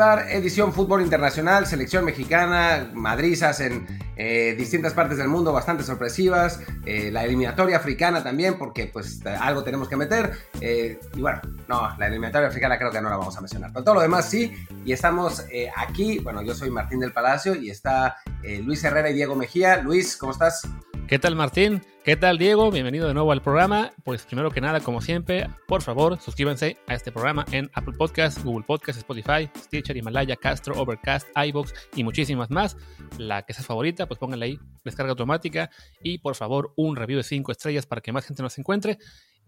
Edición fútbol internacional, selección mexicana, madrizas en eh, distintas partes del mundo bastante sorpresivas, eh, la eliminatoria africana también, porque pues algo tenemos que meter. Eh, y bueno, no, la eliminatoria africana creo que no la vamos a mencionar, pero todo lo demás sí. Y estamos aquí, bueno, yo soy Martín del Palacio y está Luis Herrera y Diego Mejía. Luis, ¿cómo estás? ¿Qué tal Martín? ¿Qué tal Diego? Bienvenido de nuevo al programa. Pues primero que nada, como siempre, por favor, suscríbanse a este programa en Apple Podcasts, Google Podcasts, Spotify, Stitcher, Himalaya, Castro, Overcast, iBox y muchísimas más. La que sea favorita, pues pónganle ahí descarga automática y por favor un review de 5 estrellas para que más gente nos encuentre.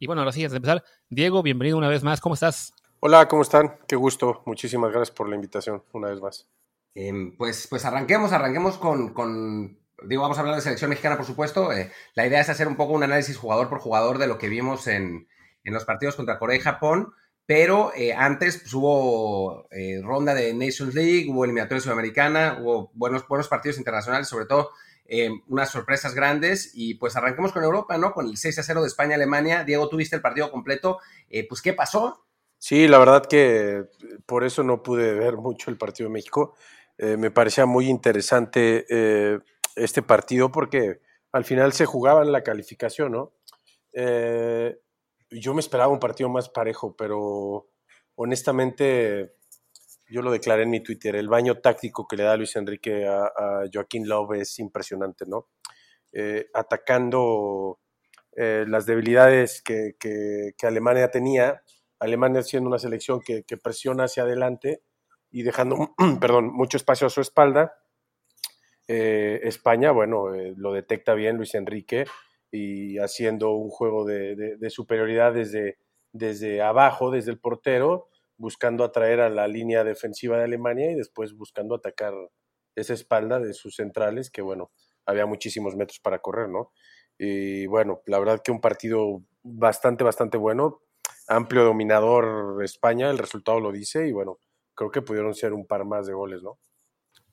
Y bueno, ahora sí, antes de empezar, Diego, bienvenido una vez más. ¿Cómo estás? Hola, ¿cómo están? Qué gusto. Muchísimas gracias por la invitación una vez más. Em, pues, pues arranquemos, arranquemos con, con digo, vamos a hablar de selección mexicana, por supuesto. Eh, la idea es hacer un poco un análisis jugador por jugador de lo que vimos en, los partidos contra Corea y Japón. Pero eh, antes pues, hubo eh, ronda de Nations League, hubo eliminatoria sudamericana, hubo buenos, buenos partidos internacionales, sobre todo unas sorpresas grandes. Y pues arranquemos con Europa, ¿no? Con el 6 a 0 de España-Alemania. Diego, tuviste el partido completo. pues, ¿qué pasó? Sí, la verdad que por eso no pude ver mucho el partido de México. me parecía muy interesante este partido porque al final se jugaba en la calificación, ¿no? Eh, yo me esperaba un partido más parejo, pero honestamente yo lo declaré en mi Twitter, el baño táctico que le da Luis Enrique a, Joaquín Love es impresionante, ¿no? Eh, atacando eh, las debilidades que, Alemania tenía, Alemania siendo una selección que, que presiona hacia adelante y dejando, perdón, mucho espacio a su espalda, eh, España, bueno, eh, lo detecta bien Luis Enrique y haciendo un juego de, superioridad desde, desde abajo, desde el portero, buscando atraer a la línea defensiva de Alemania y después buscando atacar esa espalda de sus centrales, que bueno, había muchísimos metros para correr, ¿no? Y bueno, la verdad que un partido bastante, bastante bueno, amplio dominador España, el resultado lo dice y bueno, creo que pudieron ser un par más de goles, ¿no?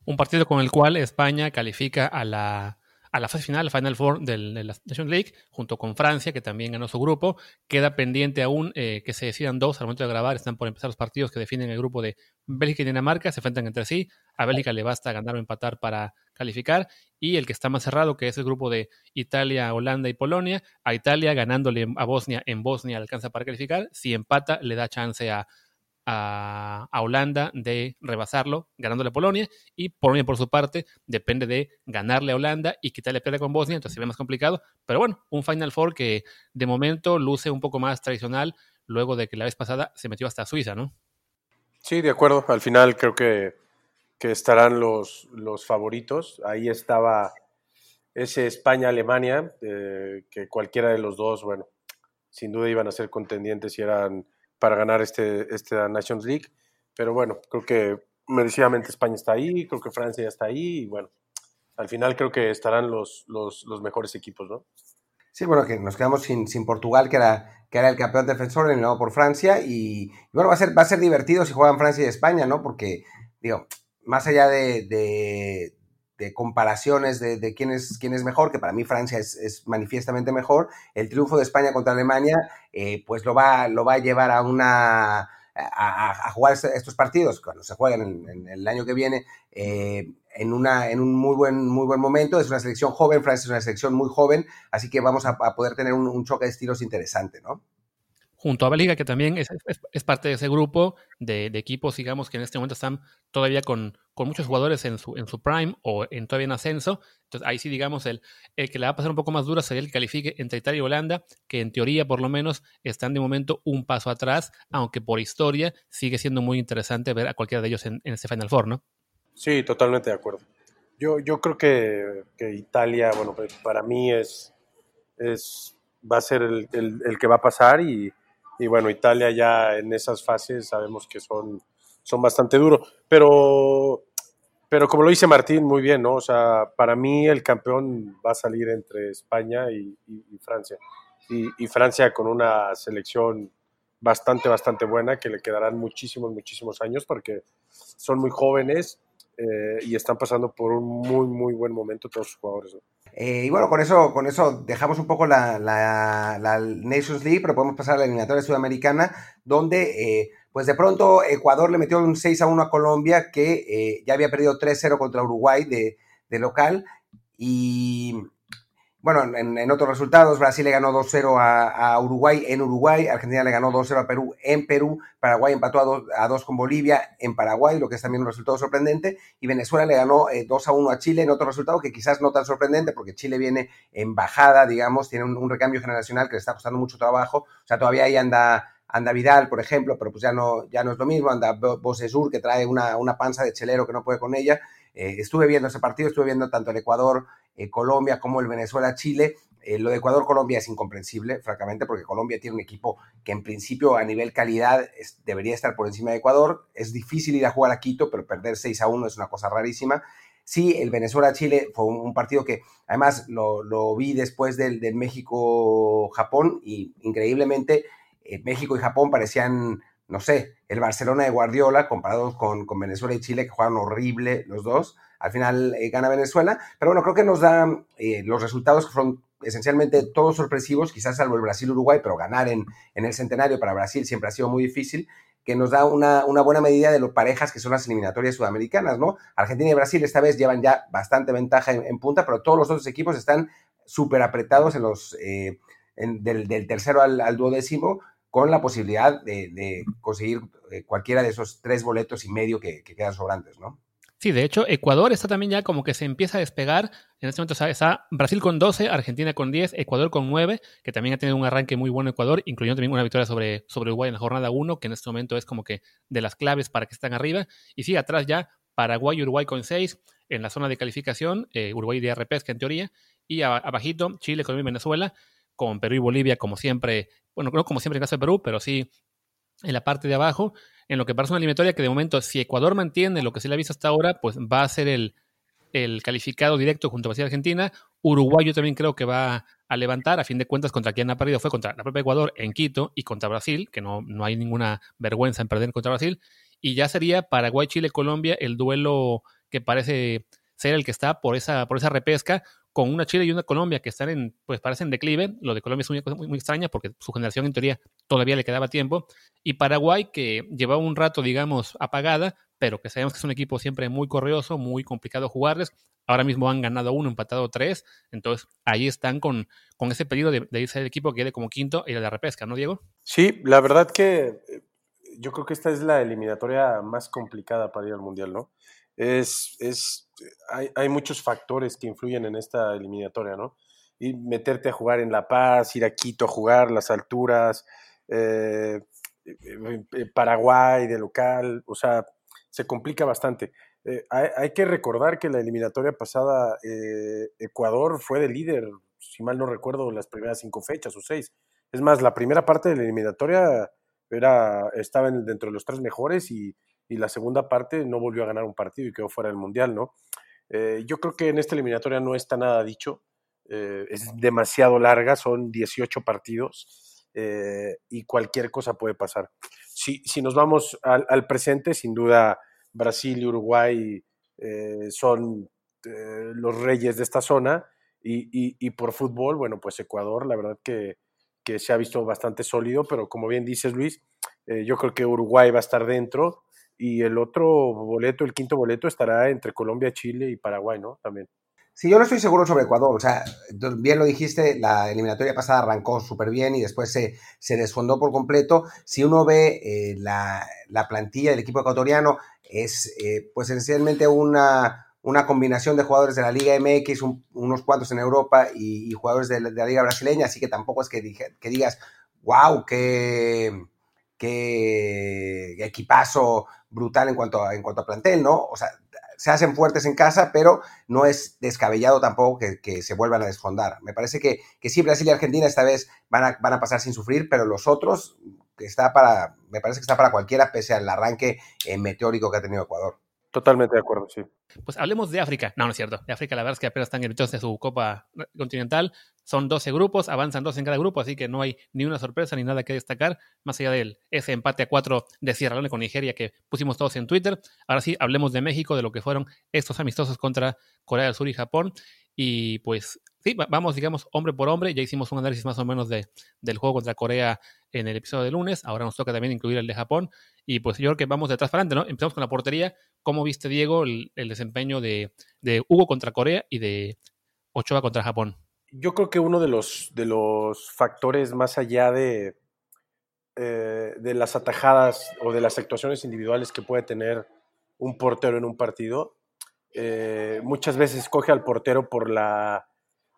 Un partido con el cual España califica a la, a la fase final, al Final Four de la Nations League, junto con Francia, que también ganó su grupo. Queda pendiente aún eh, que se decidan dos al momento de grabar. Están por empezar los partidos que definen el grupo de Bélgica y Dinamarca. Se enfrentan entre sí. A Bélgica le basta ganar o empatar para calificar. Y el que está más cerrado, que es el grupo de Italia, Holanda y Polonia. A Italia ganándole a Bosnia en Bosnia alcanza para calificar. Si empata, le da chance a a, Holanda de rebasarlo ganándole a Polonia. Y Polonia por su parte depende de ganarle a Holanda y quitarle pelea con Bosnia, entonces se ve más complicado, pero bueno, un Final Four que de momento luce un poco más tradicional luego de que la vez pasada se metió hasta Suiza, ¿no? Sí, de acuerdo, al final creo que, que estarán los, los favoritos, ahí estaba ese España-Alemania, eh, que cualquiera de los dos, bueno, sin duda iban a ser contendientes y eran para ganar este, este Nations League. Pero bueno, creo que merecidamente España está ahí, creo que Francia ya está ahí y bueno, al final creo que estarán los, los, mejores equipos, ¿no? Sí, bueno, que nos quedamos sin, sin Portugal, que era, que era el campeón defensor, eliminado por Francia, y, bueno, va a, ser, va a ser divertido si juegan Francia y España, ¿no? Porque, digo, más allá de, de comparaciones de, de, quién, es, quién es mejor, que para mí Francia es, manifiestamente mejor, el triunfo de España contra Alemania, eh, pues lo va, lo va a llevar a una... A, jugar estos partidos cuando se jueguen en, el año que viene eh, en, una, en un muy buen, muy buen momento. Es una selección joven, Francia es una selección muy joven, así que vamos a, poder tener un, un choque de estilos interesante, ¿no? Junto a Bélgica, que también es, parte de ese grupo de, equipos, digamos, que en este momento están todavía con, muchos jugadores en su, en su prime o en todavía en ascenso. Entonces ahí sí, digamos, el, el que le va a pasar un poco más dura sería el que califique entre Italia y Holanda, que en teoría por lo menos están de momento un paso atrás, aunque por historia sigue siendo muy interesante ver a cualquiera de ellos en, en este Final Four, ¿no? Sí, totalmente de acuerdo. Yo, yo creo que, que Italia, bueno, pues, para mí es, es va a ser el, el que va a pasar y y bueno, Italia ya en esas fases sabemos que son, son bastante duros. Pero, pero como lo dice Martín, muy bien, ¿no? O sea, para mí el campeón va a salir entre España y, Francia. Y, Francia con una selección bastante, bastante buena que le quedarán muchísimos, muchísimos años porque son muy jóvenes eh, y están pasando por un muy, muy buen momento todos sus jugadores. Eh, y bueno, con eso, con eso dejamos un poco la, Nations League, pero podemos pasar a la eliminatoria sudamericana, donde, eh, pues de pronto Ecuador le metió un 6 a 1 a Colombia que eh, ya había perdido 3-0 contra Uruguay de, de, local y bueno, en, otros resultados, Brasil le ganó 2-0 a, Uruguay en Uruguay, Argentina le ganó 2-0 a Perú en Perú, Paraguay empató a 2 con Bolivia en Paraguay, lo que es también un resultado sorprendente, y Venezuela le ganó 2-1 eh, a Chile en otro resultado que quizás no tan sorprendente, porque Chile viene en bajada, digamos, tiene un, recambio generacional que le está costando mucho trabajo, o sea, todavía ahí anda anda Vidal, por ejemplo, pero pues ya no, ya no es lo mismo, anda Bosesur, que trae una, una panza de chelero que no puede con ella, eh, estuve viendo ese partido, estuve viendo tanto el Ecuador, eh, Colombia como el Venezuela, Chile. Eh, lo de Ecuador-Colombia es incomprensible, francamente, porque Colombia tiene un equipo que en principio a nivel calidad debería estar por encima de Ecuador. Es difícil ir a jugar a Quito, pero perder 6 a 1 es una cosa rarísima. Sí, el Venezuela-Chile fue un, partido que además lo, vi después del, México-Japón y increíblemente México y Japón parecían no sé, el Barcelona de Guardiola comparados con, con Venezuela y Chile, que juegan horrible los dos. Al final eh, gana Venezuela, pero bueno, creo que nos da eh, los resultados que fueron esencialmente todos sorpresivos, quizás salvo el Brasil-Uruguay, pero ganar en, en, el centenario para Brasil siempre ha sido muy difícil, que nos da una, una buena medida de lo parejas que son las eliminatorias sudamericanas, ¿no? Argentina y Brasil esta vez llevan ya bastante ventaja en, punta, pero todos los otros equipos están súper apretados en los, eh, del, tercero al, duodécimo, con la posibilidad de, conseguir cualquiera de esos tres boletos y medio que, quedan sobrantes, ¿no? Sí, de hecho, Ecuador está también ya como que se empieza a despegar. En este momento está Brasil con 12, Argentina con 10, Ecuador con 9, que también ha tenido un arranque muy bueno Ecuador, incluyendo también una victoria sobre, sobre Uruguay en la jornada 1, que en este momento es como que de las claves para que estén arriba. Y sí, atrás ya Paraguay y Uruguay con 6, en la zona de calificación, eh, Uruguay de repesca en teoría, y abajito Chile, Colombia y Venezuela, con Perú y Bolivia como siempre bueno, no como siempre en caso de Perú, pero sí en la parte de abajo, en lo que parece una eliminatoria que de momento, si Ecuador mantiene lo que se le ha visto hasta ahora, pues va a ser el, calificado directo junto a Brasil y Argentina. Uruguay yo también creo que va a levantar, a fin de cuentas, contra quien ha perdido fue contra la propia Ecuador en Quito y contra Brasil, que no, no hay ninguna vergüenza en perder contra Brasil. Y ya sería Paraguay, Chile, Colombia el duelo que parece ser el que está por esa, por esa repesca, con una Chile y una Colombia que están en, pues parecen declive. Lo de Colombia es una cosa muy, muy, extraña porque su generación en teoría todavía le quedaba tiempo. Y Paraguay que llevaba un rato, digamos, apagada, pero que sabemos que es un equipo siempre muy corrioso, muy complicado jugarles. Ahora mismo han ganado uno, empatado tres. Entonces ahí están con, con ese peligro de, irse el equipo que quede como quinto y de la repesca, ¿no, Diego? Sí, la verdad que eh, yo creo que esta es la eliminatoria más complicada para ir al Mundial, ¿no? Es, es hay, muchos factores que influyen en esta eliminatoria, ¿no? Y meterte a jugar en La Paz, ir a Quito a jugar, las alturas, eh, eh, eh, Paraguay de local, o sea, se complica bastante. hay, que recordar que la eliminatoria pasada Ecuador fue de líder, si mal no recuerdo, las primeras cinco fechas o seis. Es más, la primera parte de la eliminatoria era, estaba dentro de los tres mejores y, y la segunda parte no volvió a ganar un partido y quedó fuera del Mundial, ¿no? Eh, yo creo que en esta eliminatoria no está nada dicho, eh, es demasiado larga, son 18 partidos eh, y cualquier cosa puede pasar. Si, si nos vamos al, presente, sin duda Brasil y Uruguay son los reyes de esta zona y, y, por fútbol, bueno, pues Ecuador, la verdad que, que, se ha visto bastante sólido, pero como bien dices Luis, yo creo que Uruguay va a estar dentro y el otro boleto, el quinto boleto, estará entre Colombia, Chile y Paraguay, ¿no? También. Sí, yo no estoy seguro sobre Ecuador. O sea, bien lo dijiste, la eliminatoria pasada arrancó súper bien y después se, se, desfondó por completo. Si uno ve eh, la, la, plantilla del equipo ecuatoriano, es eh, pues esencialmente una, una combinación de jugadores de la Liga MX, unos cuantos en Europa y, jugadores de la, Liga Brasileña, así que tampoco es que, que digas, wow, qué, qué equipazo brutal en cuanto a, en cuanto a plantel, ¿no? O sea, se hacen fuertes en casa, pero no es descabellado tampoco que, se vuelvan a desfondar. Me parece que, que, sí, Brasil y Argentina esta vez van a, van a pasar sin sufrir, pero los otros está para, me parece que está para cualquiera, pese al arranque eh, meteórico que ha tenido Ecuador. Totalmente de acuerdo, sí. Pues hablemos de África. No, no es cierto. De África la verdad es que apenas están en de su Copa Continental. Son 12 grupos, avanzan dos en cada grupo, así que no hay ni una sorpresa ni nada que destacar, más allá de ese empate a cuatro de Sierra Leone con Nigeria que pusimos todos en Twitter. Ahora sí, hablemos de México, de lo que fueron estos amistosos contra Corea del Sur y Japón. Y pues sí, vamos, digamos, hombre por hombre. Ya hicimos un análisis más o menos de, del juego contra Corea en el episodio de lunes. Ahora nos toca también incluir el de Japón. Y pues yo creo que vamos de atrás para adelante, ¿no? Empezamos con la portería. ¿Cómo viste, Diego, el, desempeño de, de, Hugo contra Corea y de Ochoa contra Japón? Yo creo que uno de los, de los factores más allá de, eh, de las atajadas o de las actuaciones individuales que puede tener un portero en un partido, eh, muchas veces coge al portero por la,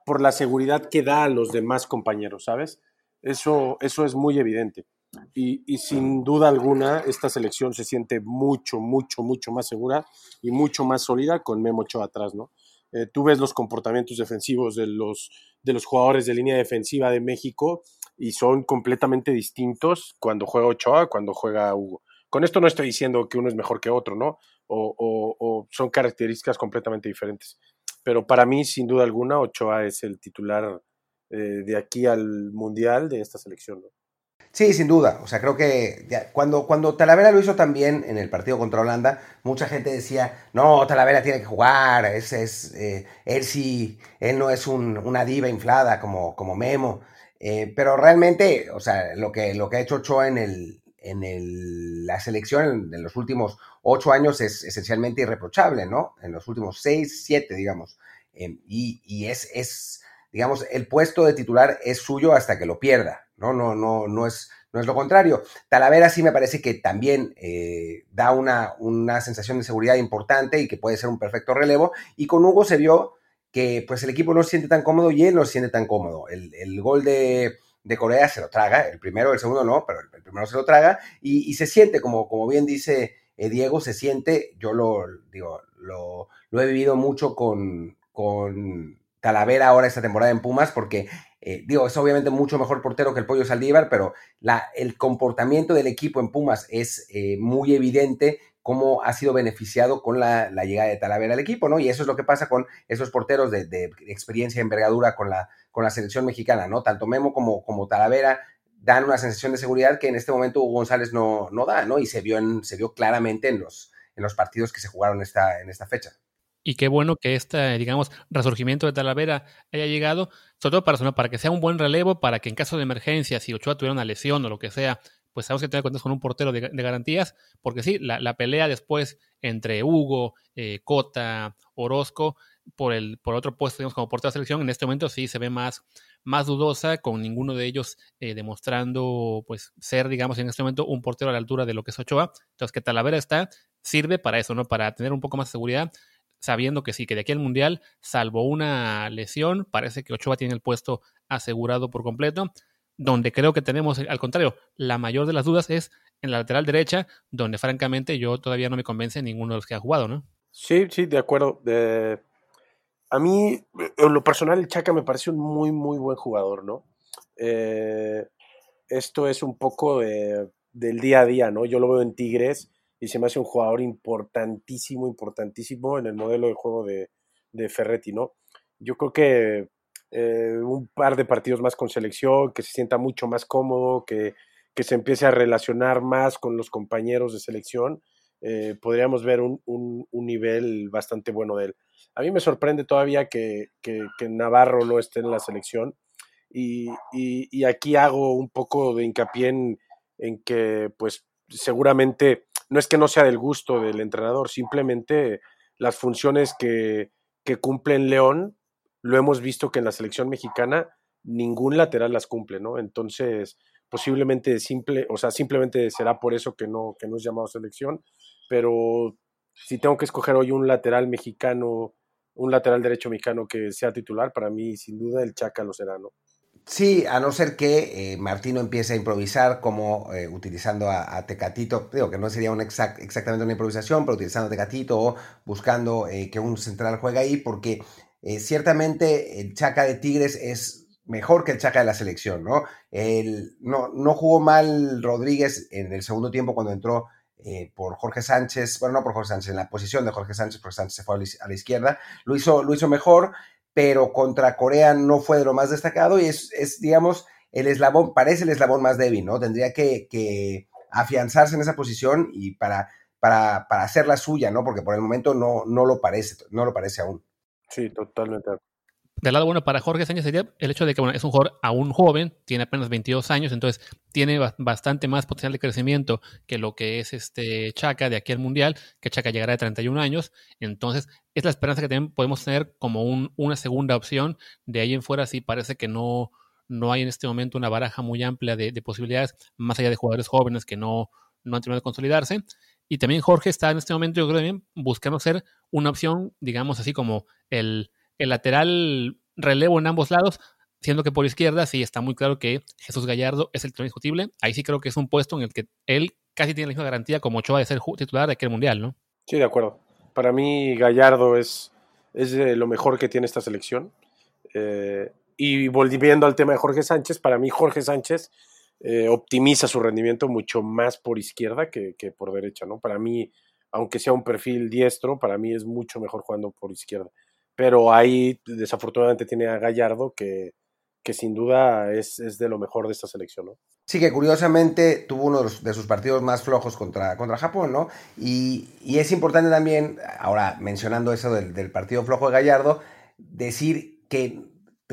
por la seguridad que da a los demás compañeros, ¿sabes? Eso, eso es muy evidente. Y, y, sin duda alguna, esta selección se siente mucho, mucho, mucho más segura y mucho más sólida con Memo Ochoa atrás, ¿no? Eh, tú ves los comportamientos defensivos de los, de los jugadores de línea defensiva de México y son completamente distintos cuando juega Ochoa, cuando juega Hugo. Con esto no estoy diciendo que uno es mejor que otro, ¿no? O, son características completamente diferentes. Pero para mí, sin duda alguna, Ochoa es el titular eh, de aquí al Mundial de esta selección. Sí, sin duda. O sea, creo que cuando, cuando Talavera lo hizo también en el partido contra Holanda, mucha gente decía, no, Talavera tiene que jugar, es, es, eh, él sí, él no es un, una diva inflada como, como Memo. Eh, pero realmente, o sea, lo que, lo que ha hecho Ochoa en, el, en el, la selección en, los últimos ocho años es esencialmente irreprochable, ¿no? En los últimos seis, siete, digamos. Eh, y, es, digamos, el puesto de titular es suyo hasta que lo pierda, ¿no? No, no, no es, no es lo contrario. Talavera sí me parece que también eh, da una, una sensación de seguridad importante y que puede ser un perfecto relevo. Y con Hugo se vio que pues el equipo no se siente tan cómodo y él no se siente tan cómodo. El, gol de, Corea se lo traga, el primero, el segundo no, pero el, primero se lo traga y, se siente, como, como bien dice eh, Diego, se siente, yo lo digo, lo, he vivido mucho con, con Talavera ahora esta temporada en Pumas, porque eh, digo, es obviamente mucho mejor portero que el Pollo Saldívar, pero la, el comportamiento del equipo en Pumas es eh, muy evidente cómo ha sido beneficiado con la, llegada de Talavera al equipo, ¿no? Y eso es lo que pasa con esos porteros de, experiencia y envergadura con la, con la selección mexicana, ¿no? Tanto Memo como, como Talavera dan una sensación de seguridad que en este momento Hugo González no, no da, ¿no? Y se vio, en, se vio claramente en los, en los partidos que se jugaron esta, en esta fecha. Y qué bueno que este, digamos, resurgimiento de Talavera haya llegado, sobre todo para, para que sea un buen relevo, para que en caso de emergencia, si Ochoa tuviera una lesión o lo que sea, pues sabemos que tener cuentas con un portero de, garantías, porque sí, la, pelea después entre Hugo, eh, Cota, Orozco, por el por otro puesto, digamos, como portero de selección, en este momento sí se ve más, más dudosa, con ninguno de ellos eh, demostrando, pues, ser, digamos, en este momento un portero a la altura de lo que es Ochoa. Entonces, que Talavera está, sirve para eso, ¿no? Para tener un poco más de seguridad, sabiendo que sí, que de aquí al Mundial, salvo una lesión, parece que Ochoa tiene el puesto asegurado por completo donde creo que tenemos, al contrario, la mayor de las dudas es en la lateral derecha, donde francamente yo todavía no me convence ninguno de los que ha jugado, ¿no? Sí, sí, de acuerdo. a mí, en lo personal, el Chaca me parece un muy, muy buen jugador, ¿no? Eh, esto es un poco del día a día, ¿no? Yo lo veo en Tigres y se me hace un jugador importantísimo, importantísimo en el modelo de juego de, de Ferretti, ¿no? Yo creo que eh, un par de partidos más con selección, que se sienta mucho más cómodo, que, que se empiece a relacionar más con los compañeros de selección, eh, podríamos ver un, un, nivel bastante bueno de él. A mí me sorprende todavía que, que, Navarro no esté en la selección y, y, aquí hago un poco de hincapié en, que pues seguramente no es que no sea del gusto del entrenador, simplemente las funciones que, que cumple en León lo hemos visto que en la selección mexicana ningún lateral las cumple, ¿no? Entonces, posiblemente simple, o sea, simplemente será por eso que no, que no es llamado selección, pero si tengo que escoger hoy un lateral mexicano, un lateral derecho mexicano que sea titular, para mí sin duda el Chaca lo será, ¿no? Sí, a no ser que eh, Martino empiece a improvisar como eh, utilizando a, Tecatito, digo que no sería exactamente una improvisación, pero utilizando a Tecatito o buscando eh, que un central juegue ahí, porque eh, ciertamente el Chaca de Tigres es mejor que el Chaca de la selección, ¿no? El, no, no jugó mal Rodríguez en el segundo tiempo cuando entró eh, por Jorge Sánchez, bueno, no por Jorge Sánchez, en la posición de Jorge Sánchez, porque Sánchez se fue a la izquierda, lo hizo, lo hizo mejor, pero contra Corea no fue de lo más destacado y es, es digamos, el eslabón, parece el eslabón más débil, ¿no? Tendría que, que afianzarse en esa posición y para, para, para hacerla suya, ¿no? Porque por el momento no, no lo parece, no lo parece aún. Sí, totalmente. Del lado bueno para Jorge Sánchez sería el hecho de que bueno, es un jugador aún joven, tiene apenas 22 años, entonces tiene bastante más potencial de crecimiento que lo que es este Chaca de aquí al Mundial, que Chaca llegará de 31 años. Entonces, es la esperanza que también podemos tener como una segunda opción. De ahí en fuera sí parece que no, no hay en este momento una baraja muy amplia de, posibilidades, más allá de jugadores jóvenes que no, no han terminado de consolidarse. Y también Jorge está en este momento, yo creo también, buscando ser una opción, digamos así como el el lateral relevo en ambos lados, siendo que por izquierda sí está muy claro que Jesús Gallardo es el titular indiscutible. Ahí sí creo que es un puesto en el que él casi tiene la misma garantía como Ochoa de ser titular de aquel mundial, ¿no? Sí, de acuerdo. Para mí Gallardo es, es lo mejor que tiene esta selección. Eh, y volviendo al tema de Jorge Sánchez, para mí Jorge Sánchez eh, optimiza su rendimiento mucho más por izquierda que, que, por derecha, ¿no? Para mí, aunque sea un perfil diestro, para mí es mucho mejor jugando por izquierda pero ahí desafortunadamente tiene a Gallardo que, que sin duda es, es, de lo mejor de esta selección, ¿no? Sí, que curiosamente tuvo uno de sus partidos más flojos contra, contra Japón, ¿no? Y, y es importante también, ahora mencionando eso del, del partido flojo de Gallardo, decir que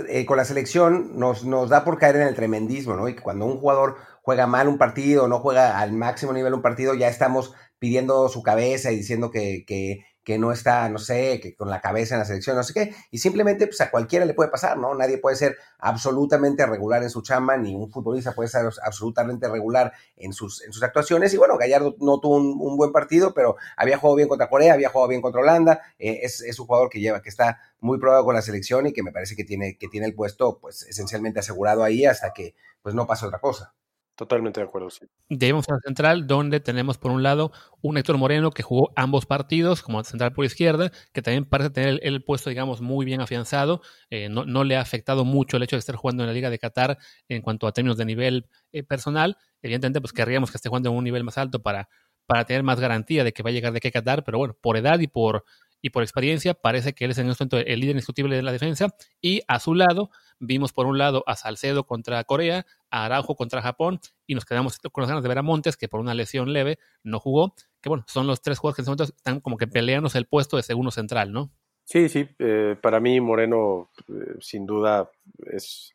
eh, con la selección nos, nos da por caer en el tremendismo, ¿no? Y que cuando un jugador juega mal un partido, no juega al máximo nivel un partido, ya estamos pidiendo su cabeza y diciendo que, que, que no está, no sé, que con la cabeza en la selección, no sé qué, y simplemente pues a cualquiera le puede pasar, ¿no? Nadie puede ser absolutamente regular en su chamba, ni un futbolista puede ser absolutamente regular en sus, en sus actuaciones, y bueno, Gallardo no tuvo un, buen partido, pero había jugado bien contra Corea, había jugado bien contra Holanda, eh, es, es, un jugador que lleva, que está muy probado con la selección y que me parece que tiene, que tiene el puesto pues esencialmente asegurado ahí hasta que pues no pase otra cosa. Totalmente de acuerdo, sí. Debemos a la central, donde tenemos por un lado un Héctor Moreno que jugó ambos partidos como central por izquierda, que también parece tener el, puesto, digamos, muy bien afianzado. Eh, no, no, le ha afectado mucho el hecho de estar jugando en la Liga de Qatar en cuanto a términos de nivel eh, personal. Evidentemente, pues querríamos que esté jugando en un nivel más alto para, para tener más garantía de que va a llegar de qué Qatar, pero bueno, por edad y por y por experiencia parece que él es en este momento el líder indiscutible de la defensa. Y a su lado vimos por un lado a Salcedo contra Corea, a Araujo contra Japón y nos quedamos con las ganas de ver a Montes, que por una lesión leve no jugó. Que bueno, son los tres jugadores que en este momento están como que peleándose el puesto de segundo central, ¿no? Sí, sí, eh, para mí Moreno eh, sin duda es,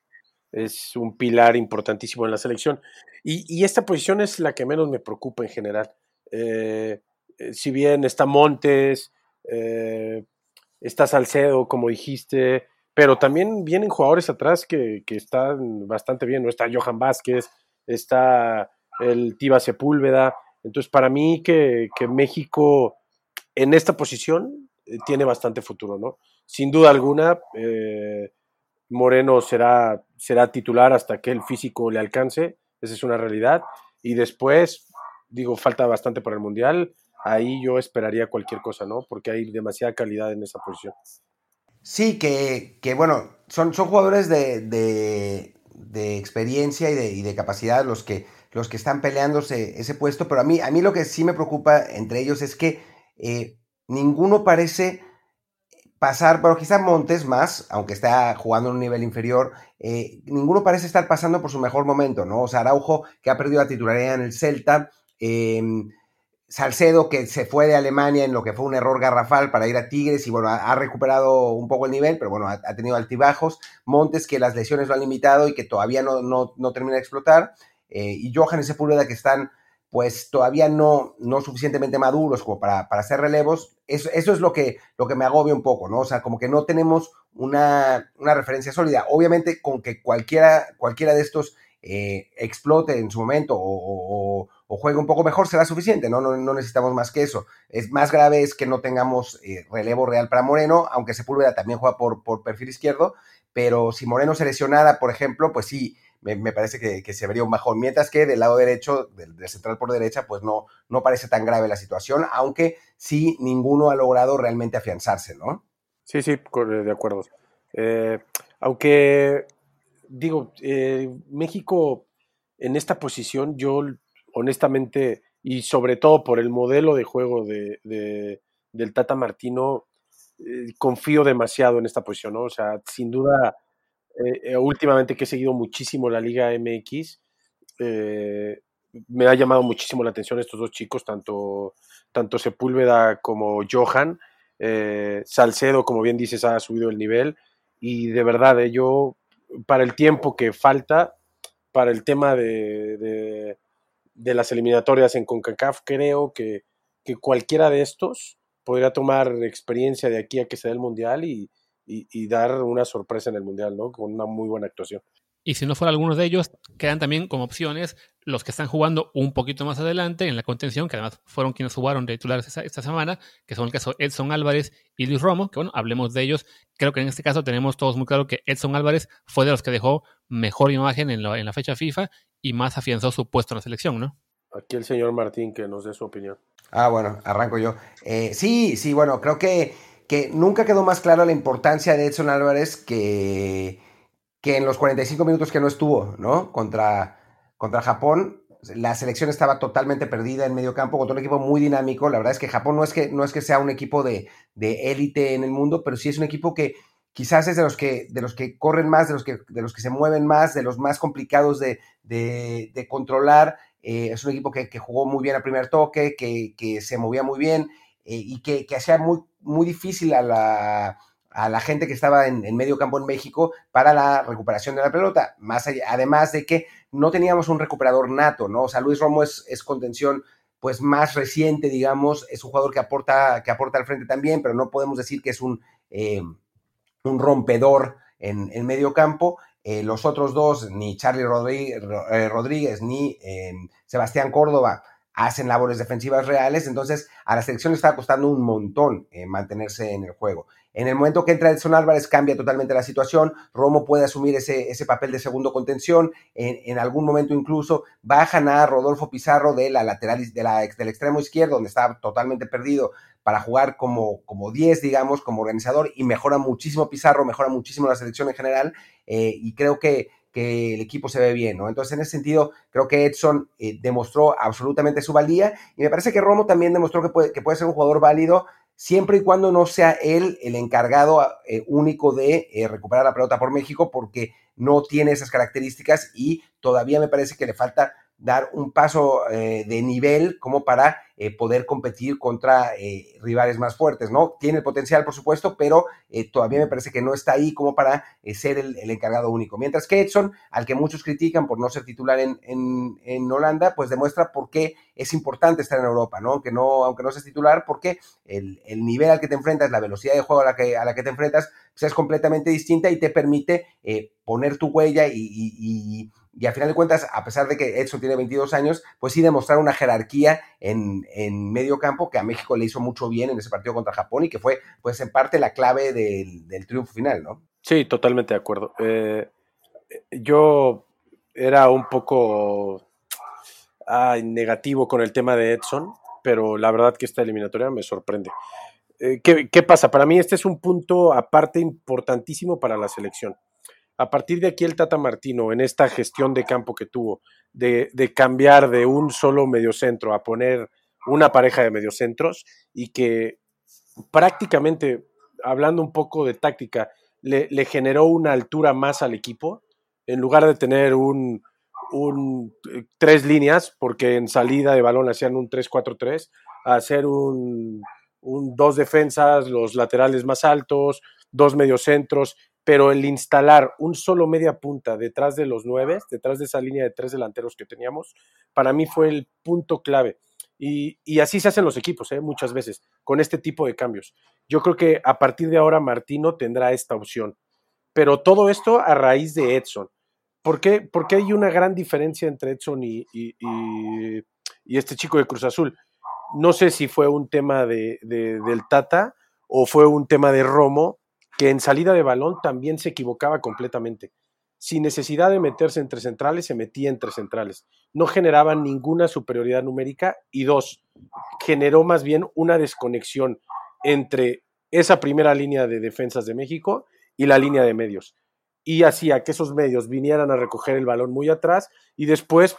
es un pilar importantísimo en la selección. Y, y, esta posición es la que menos me preocupa en general. Eh, si bien está Montes, eh, está Salcedo, como dijiste, pero también vienen jugadores atrás que, están bastante bien, ¿no? Está Johan Vázquez, está el Tiba Sepúlveda, entonces para mí que, México en esta posición eh, tiene bastante futuro, ¿no? Sin duda alguna, eh, Moreno será, será titular hasta que el físico le alcance, esa es una realidad, y después, digo, falta bastante para el Mundial, ahí yo esperaría cualquier cosa, ¿no? Porque hay demasiada calidad en esa posición. Sí, que, que bueno, son, son jugadores de, de, de experiencia y de, y de, capacidad los que, los que están peleándose ese puesto, pero a mí, a mí lo que sí me preocupa entre ellos es que eh, ninguno parece pasar, bueno, quizá Montes más, aunque está jugando en un nivel inferior, eh, ninguno parece estar pasando por su mejor momento, ¿no? O sea, Araujo, que ha perdido la titularidad en el Celta, eh, Salcedo, que se fue de Alemania en lo que fue un error garrafal para ir a Tigres y bueno, ha, recuperado un poco el nivel, pero bueno, ha, tenido altibajos. Montes, que las lesiones lo han limitado y que todavía no, no, termina de explotar. Eh, y Johan y Sepúlveda, que están pues todavía no, no suficientemente maduros como para, para hacer relevos. Eso, eso, es lo que, lo que me agobia un poco, ¿no? O sea, como que no tenemos una, una referencia sólida. Obviamente, con que cualquiera, cualquiera de estos eh, explote en su momento o, juegue un poco mejor, será suficiente, ¿no? ¿no? necesitamos más que eso. Es más grave es que no tengamos eh, relevo real para Moreno, aunque Sepúlveda también juega por, por perfil izquierdo, pero si Moreno se lesionara, por ejemplo, pues sí, me, parece que, se vería un bajón. Mientras que del lado derecho, del, central por derecha, pues no, no parece tan grave la situación, aunque sí ninguno ha logrado realmente afianzarse, ¿no? Sí, sí, de acuerdo. Eh, aunque digo, eh, México en esta posición, yo honestamente, y sobre todo por el modelo de juego de, del Tata Martino, eh, confío demasiado en esta posición, ¿no? O sea, sin duda, eh, últimamente que he seguido muchísimo la Liga MX, me ha llamado muchísimo la atención estos dos chicos, tanto, tanto Sepúlveda como Johan. Salcedo, como bien dices, ha subido el nivel y de verdad, eh, yo para el tiempo que falta, para el tema de, las eliminatorias en CONCACAF, creo que, que, cualquiera de estos podría tomar experiencia de aquí a que se dé el Mundial y, y, dar una sorpresa en el Mundial, ¿no? Con una muy buena actuación. Y si no fuera alguno de ellos, quedan también como opciones los que están jugando un poquito más adelante en la contención, que además fueron quienes jugaron de titulares esta, semana, que son el caso Edson Álvarez y Luis Romo, que bueno, hablemos de ellos. Creo que en este caso tenemos todos muy claro que Edson Álvarez fue de los que dejó mejor imagen en, en la fecha FIFA y más afianzó su puesto en la selección, ¿no? Aquí el señor Martín que nos dé su opinión. Ah, bueno, arranco yo. Eh, sí, sí, bueno, creo que, que nunca quedó más clara la importancia de Edson Álvarez que que en los 45 minutos que no estuvo, ¿no? Contra, contra Japón, la selección estaba totalmente perdida en medio campo, contra un equipo muy dinámico. La verdad es que Japón no es que, no es que sea un equipo de élite en el mundo, pero sí es un equipo que quizás es de los que, de los que corren más, de los que, de los que se mueven más, de los más complicados de, controlar. Eh, es un equipo que, jugó muy bien al primer toque, que, se movía muy bien eh, y que, hacía muy, muy difícil a la a la gente que estaba en, medio campo en México para la recuperación de la pelota. Más además de que no teníamos un recuperador nato, ¿no? O sea, Luis Romo es, contención pues más reciente, digamos, es un jugador que aporta, que aporta al frente también, pero no podemos decir que es un, eh, un rompedor en, en medio campo. Eh, los otros dos, ni Charlie Rodríguez, eh, Rodríguez ni Sebastián Córdoba, hacen labores defensivas reales, entonces a la selección le está costando un montón mantenerse en el juego. En el momento que entra Edson Álvarez cambia totalmente la situación, Romo puede asumir ese, ese papel de segundo contención, en, algún momento incluso bajan a Rodolfo Pizarro de la lateral de la, del extremo izquierdo, donde está totalmente perdido, para jugar como, como 10, digamos, como organizador, y mejora muchísimo Pizarro, mejora muchísimo la selección en general, eh, y creo que, que el equipo se ve bien, ¿no? Entonces, en ese sentido, creo que Edson eh, demostró absolutamente su valía, y me parece que Romo también demostró que puede, que puede ser un jugador válido siempre y cuando no sea él el encargado eh, único de eh, recuperar la pelota por México, porque no tiene esas características y todavía me parece que le falta dar un paso eh, de nivel como para eh, poder competir contra eh, rivales más fuertes, ¿no? Tiene el potencial, por supuesto, pero todavía me parece que no está ahí como para ser el, encargado único. Mientras que Edson, al que muchos critican por no ser titular en, en, Holanda, pues demuestra por qué es importante estar en Europa, ¿no? Aunque no, aunque no seas titular, porque el, el, nivel al que te enfrentas, la velocidad de juego a la que, a la que te enfrentas, pues es completamente distinta y te permite poner tu huella y y a final de cuentas, a pesar de que Edson tiene 22 años, pues sí demostrar una jerarquía en, medio campo que a México le hizo mucho bien en ese partido contra Japón y que fue, pues en parte, la clave del, triunfo final, ¿no? Sí, totalmente de acuerdo. Eh, yo era un poco negativo con el tema de Edson, pero la verdad que esta eliminatoria me sorprende. Eh, ¿qué, ¿Qué pasa? Para mí este es un punto aparte importantísimo para la selección a partir de aquí el Tata Martino, en esta gestión de campo que tuvo, de, cambiar de un solo mediocentro a poner una pareja de mediocentros y que prácticamente, hablando un poco de táctica, le, generó una altura más al equipo, en lugar de tener un, tres líneas, porque en salida de balón hacían un 3-4-3, hacer un, un dos defensas, los laterales más altos, dos mediocentros pero el instalar un solo media punta detrás de los nueve, detrás de esa línea de tres delanteros que teníamos, para mí fue el punto clave. Y, así se hacen los equipos, ¿eh? muchas veces, con este tipo de cambios. Yo creo que a partir de ahora Martino tendrá esta opción. Pero todo esto a raíz de Edson. ¿Por qué? Porque hay una gran diferencia entre Edson y, este chico de Cruz Azul. No sé si fue un tema de, del Tata o fue un tema de Romo, que en salida de balón también se equivocaba completamente. Sin necesidad de meterse entre centrales, se metía entre centrales. No generaba ninguna superioridad numérica y dos, generó más bien una desconexión entre esa primera línea de defensas de México y la línea de medios. Y hacía que esos medios vinieran a recoger el balón muy atrás y después,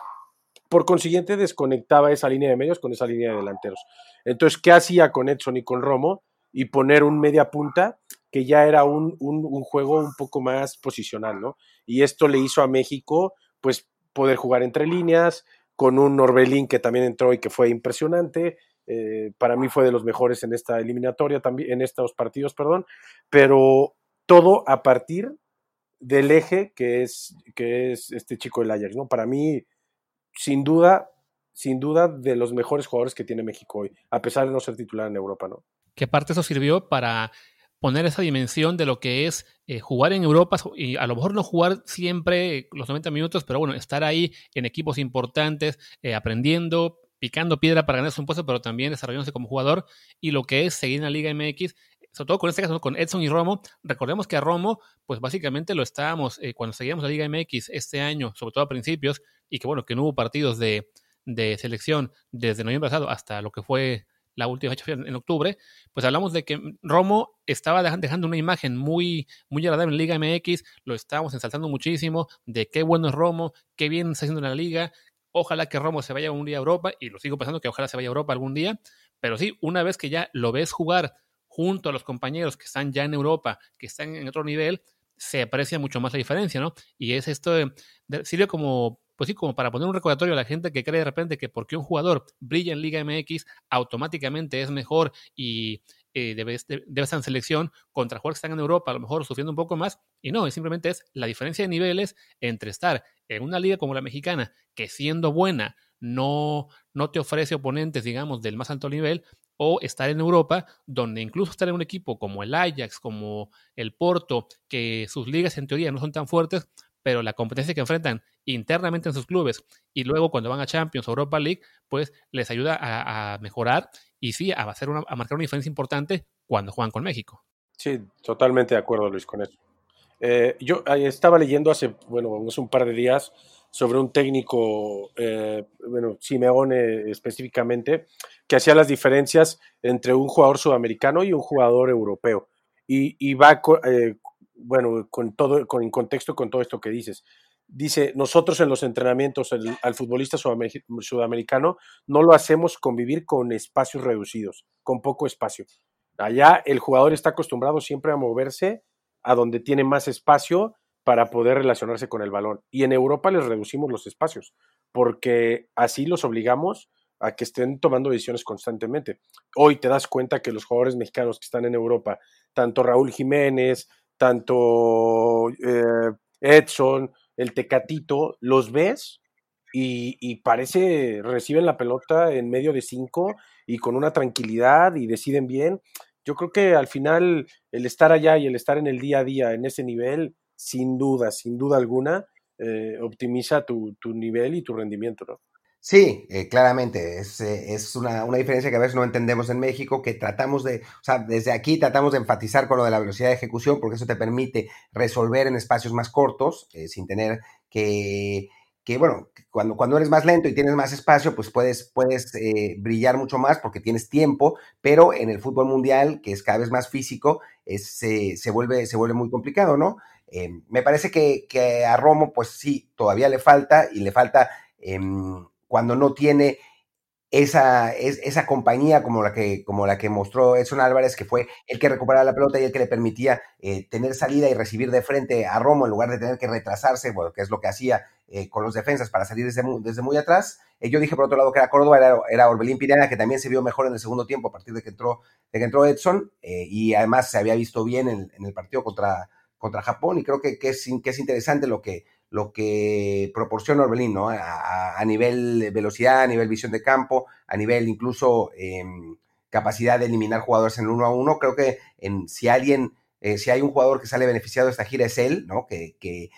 por consiguiente, desconectaba esa línea de medios con esa línea de delanteros. Entonces, ¿qué hacía con Edson y con Romo? Y poner un media punta que ya era un, juego un poco más posicional, ¿no? Y esto le hizo a México, pues, poder jugar entre líneas, con un Orbelín que también entró y que fue impresionante. Eh, para mí fue de los mejores en esta eliminatoria, también, en estos partidos, perdón. Pero todo a partir del eje que es, que es este chico del Ajax, ¿no? Para mí, sin duda, sin duda, de los mejores jugadores que tiene México hoy, a pesar de no ser titular en Europa, ¿no? Que parte eso sirvió para poner esa dimensión de lo que es eh, jugar en Europa y a lo mejor no jugar siempre los 90 minutos, pero bueno, estar ahí en equipos importantes, eh, aprendiendo, picando piedra para ganarse un puesto, pero también desarrollándose como jugador y lo que es seguir en la Liga MX, sobre todo con este caso, con Edson y Romo. Recordemos que a Romo, pues básicamente lo estábamos, eh, cuando seguíamos la Liga MX este año, sobre todo a principios, y que bueno, que no hubo partidos de, de selección desde noviembre pasado hasta lo que fue la última fecha en octubre, pues hablamos de que Romo estaba dejando una imagen muy, muy agradable en Liga MX, lo estábamos ensalzando muchísimo, de qué bueno es Romo, qué bien está haciendo en la liga, ojalá que Romo se vaya un día a Europa, y lo sigo pensando que ojalá se vaya a Europa algún día, pero sí, una vez que ya lo ves jugar junto a los compañeros que están ya en Europa, que están en otro nivel, se aprecia mucho más la diferencia, ¿no? Y es esto, sirve como pues sí, como para poner un recordatorio a la gente que cree de repente que porque un jugador brilla en Liga MX, automáticamente es mejor y eh, debe, estar en selección contra jugadores que están en Europa, a lo mejor sufriendo un poco más. Y no, simplemente es la diferencia de niveles entre estar en una liga como la mexicana, que siendo buena no, no te ofrece oponentes, digamos, del más alto nivel, o estar en Europa, donde incluso estar en un equipo como el Ajax, como el Porto, que sus ligas en teoría no son tan fuertes, pero la competencia que enfrentan internamente en sus clubes y luego cuando van a Champions o Europa League, pues les ayuda a, mejorar y sí, a, hacer una, a marcar una diferencia importante cuando juegan con México. Sí, totalmente de acuerdo, Luis, con eso. Eh, yo estaba leyendo hace, bueno, hace un par de días sobre un técnico, eh, bueno, Simeone específicamente, que hacía las diferencias entre un jugador sudamericano y un jugador europeo. Y, y va eh, bueno, con todo, con, en contexto con todo esto que dices. Dice, nosotros en los entrenamientos al futbolista sudamericano no lo hacemos convivir con espacios reducidos, con poco espacio. Allá el jugador está acostumbrado siempre a moverse a donde tiene más espacio para poder relacionarse con el balón. Y en Europa les reducimos los espacios, porque así los obligamos a que estén tomando decisiones constantemente. Hoy te das cuenta que los jugadores mexicanos que están en Europa, tanto Raúl Jiménez, tanto eh, Edson, el Tecatito, los ves y, parece reciben la pelota en medio de cinco y con una tranquilidad y deciden bien. Yo creo que al final el estar allá y el estar en el día a día en ese nivel, sin duda, sin duda alguna, eh, optimiza tu, tu, nivel y tu rendimiento, ¿no? Sí, eh, claramente, es, eh, es una, una, diferencia que a veces no entendemos en México, que tratamos de, o sea, desde aquí tratamos de enfatizar con lo de la velocidad de ejecución, porque eso te permite resolver en espacios más cortos, eh, sin tener que, que, bueno, cuando, cuando eres más lento y tienes más espacio, pues puedes, puedes brillar mucho más porque tienes tiempo, pero en el fútbol mundial, que es cada vez más físico, es, se, vuelve, se vuelve muy complicado, ¿no? me parece que, que, a Romo, pues sí, todavía le falta y le falta em, cuando no tiene esa, esa compañía como la, que, como la que mostró Edson Álvarez, que fue el que recuperaba la pelota y el que le permitía eh, tener salida y recibir de frente a Romo en lugar de tener que retrasarse, bueno, que es lo que hacía eh, con los defensas para salir desde desde muy atrás. Eh, yo dije por otro lado que era Córdoba, era, Orbelín Pirana, que también se vio mejor en el segundo tiempo a partir de que entró, de que entró Edson, y además se había visto bien en, en, el partido contra, contra Japón, y creo que, que, es, que es interesante lo que, lo que proporciona Orbelín, ¿no? A, nivel velocidad, a nivel visión de campo, a nivel incluso em, capacidad de eliminar jugadores en uno a uno. Creo que en, si alguien, eh, si hay un jugador que sale beneficiado de esta gira es él, ¿no? Que, que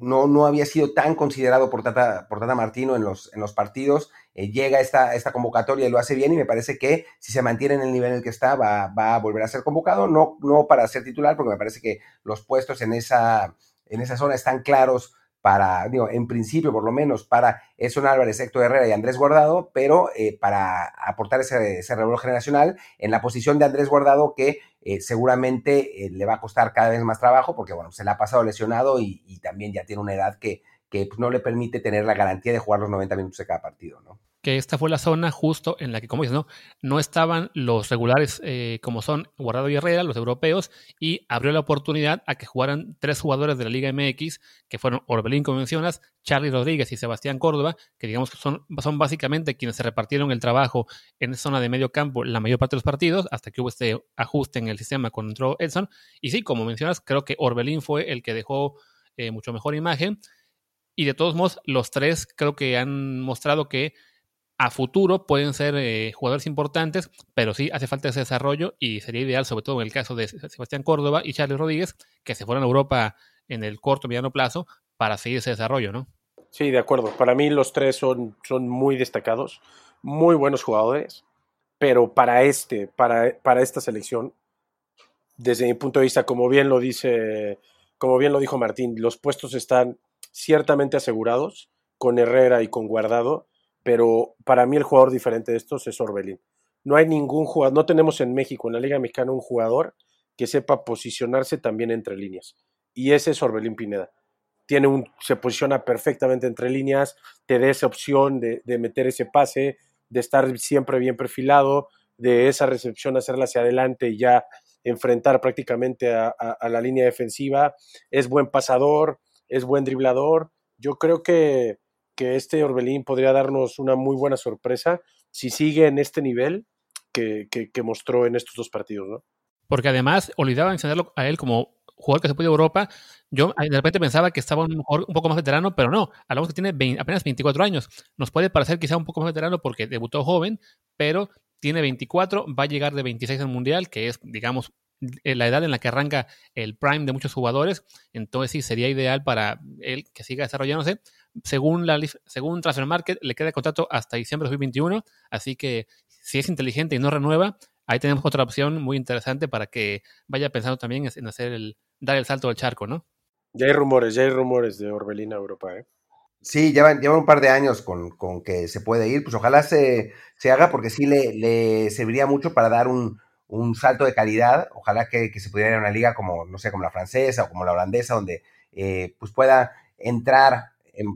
no, no, había sido tan considerado por Tata, por Tata Martino en los, en los partidos. Eh, llega esta, esta convocatoria y lo hace bien y me parece que si se mantiene en el nivel en el que está va, va a volver a ser convocado, no, no para ser titular, porque me parece que los puestos en esa, en esa zona están claros para, digo, en principio por lo menos para Edson Álvarez, Héctor Herrera y Andrés Guardado, pero eh, para aportar ese, ese generacional en la posición de Andrés Guardado que eh, seguramente eh, le va a costar cada vez más trabajo porque, bueno, se le ha pasado lesionado y, también ya tiene una edad que, que pues, no le permite tener la garantía de jugar los 90 minutos de cada partido, ¿no? que esta fue la zona justo en la que, como dices, no, no estaban los regulares eh, como son Guardado y Herrera, los europeos, y abrió la oportunidad a que jugaran tres jugadores de la Liga MX, que fueron Orbelín, como mencionas, Charlie Rodríguez y Sebastián Córdoba, que digamos que son, son básicamente quienes se repartieron el trabajo en esa zona de medio campo la mayor parte de los partidos, hasta que hubo este ajuste en el sistema cuando entró Edson. Y sí, como mencionas, creo que Orbelín fue el que dejó eh, mucho mejor imagen. Y de todos modos, los tres creo que han mostrado que a futuro pueden ser eh, jugadores importantes, pero sí hace falta ese desarrollo y sería ideal, sobre todo en el caso de Sebastián Córdoba y Charles Rodríguez, que se fueran a Europa en el corto mediano plazo para seguir ese desarrollo, ¿no? Sí, de acuerdo. Para mí los tres son, son muy destacados, muy buenos jugadores, pero para este, para, para esta selección, desde mi punto de vista, como bien lo dice, como bien lo dijo Martín, los puestos están ciertamente asegurados con Herrera y con Guardado pero para mí el jugador diferente de estos es Orbelín. No hay ningún jugador, no tenemos en México, en la Liga Mexicana, un jugador que sepa posicionarse también entre líneas. Y ese es Orbelín Pineda. Tiene un, se posiciona perfectamente entre líneas, te da esa opción de, meter ese pase, de estar siempre bien perfilado, de esa recepción hacerla hacia adelante y ya enfrentar prácticamente a, a, la línea defensiva. Es buen pasador, es buen driblador. Yo creo que, que este Orbelín podría darnos una muy buena sorpresa si sigue en este nivel que, mostró en estos dos partidos, ¿no? Porque además olvidaba mencionarlo a él como jugador que se puede a Europa. Yo de repente pensaba que estaba un poco más veterano, pero no. Hablamos que tiene apenas 24 años. Nos puede parecer quizá un poco más veterano porque debutó joven, pero tiene 24, va a llegar de 26 al Mundial, que es, digamos, la edad en la que arranca el prime de muchos jugadores. Entonces sí, sería ideal para él que siga desarrollándose según, la, según Transfer Market, le queda el contrato hasta diciembre de 2021. Así que si es inteligente y no renueva, ahí tenemos otra opción muy interesante para que vaya pensando también en hacer el, dar el salto del charco, ¿no? Ya hay rumores, ya hay rumores de Orbelín a Europa, ¿eh? Sí, llevan, llevan un par de años con, que se puede ir, pues ojalá se, se haga porque sí le, le, serviría mucho para dar un, un salto de calidad, ojalá que, se pudiera ir a una liga como, no sé, como la francesa o como la holandesa, donde eh, pues pueda entrar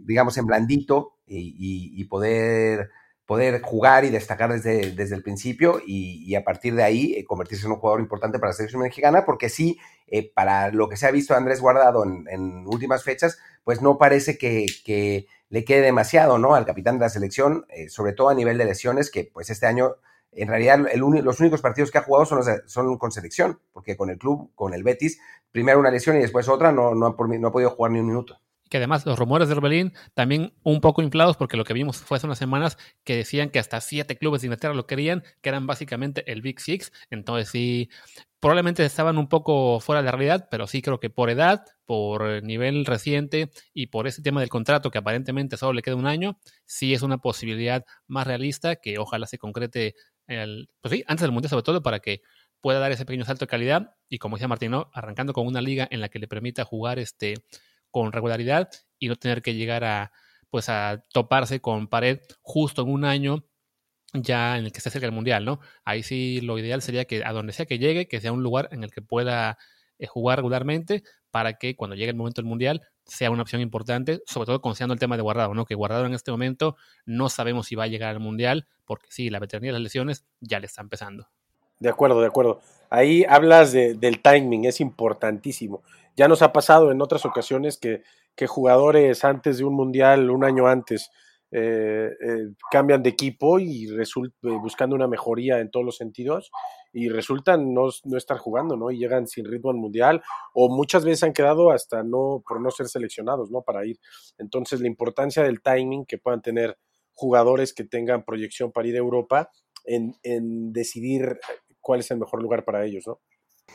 digamos, en blandito y, poder, poder jugar y destacar desde, desde el principio y, a partir de ahí eh, convertirse en un jugador importante para la selección mexicana, porque sí, eh, para lo que se ha visto Andrés Guardado en, últimas fechas, pues no parece que, le quede demasiado, ¿no? Al capitán de la selección, eh, sobre todo a nivel de lesiones, que pues este año en realidad los únicos partidos que ha jugado son, son con selección, porque con el club, con el Betis, primero una lesión y después otra, no, no, ha, podido jugar ni un minuto. Que además los rumores de Orbelín también un poco inflados porque lo que vimos fue hace unas semanas que decían que hasta siete clubes de Inglaterra lo querían, que eran básicamente el Big Six, entonces sí, probablemente estaban un poco fuera de realidad, pero sí creo que por edad, por nivel reciente y por ese tema del contrato que aparentemente solo le queda un año, sí es una posibilidad más realista que ojalá se concrete el, pues sí, antes del Mundial sobre todo para que pueda dar ese pequeño salto de calidad y como decía Martino, arrancando con una liga en la que le permita jugar este con regularidad y no tener que llegar a pues a toparse con pared justo en un año ya en el que esté cerca del mundial, ¿no? Ahí sí lo ideal sería que a donde sea que llegue, que sea un lugar en el que pueda eh, jugar regularmente para que cuando llegue el momento del mundial sea una opción importante, sobre todo considerando el tema de Guardado, ¿no? Que Guardado en este momento no sabemos si va a llegar al mundial, porque sí, la veteranía de las lesiones ya le está empezando. De acuerdo, de acuerdo. Ahí hablas del timing, es importantísimo. Ya nos ha pasado en otras ocasiones que, jugadores antes de un mundial, un año antes, eh, eh, cambian de equipo y resulta, buscando una mejoría en todos los sentidos y resultan no, estar jugando, ¿no? Y llegan sin ritmo al mundial o muchas veces han quedado hasta no por no ser seleccionados, ¿no? Para ir. Entonces la importancia del timing que puedan tener jugadores que tengan proyección para ir a Europa en, en decidir cuál es el mejor lugar para ellos, ¿no?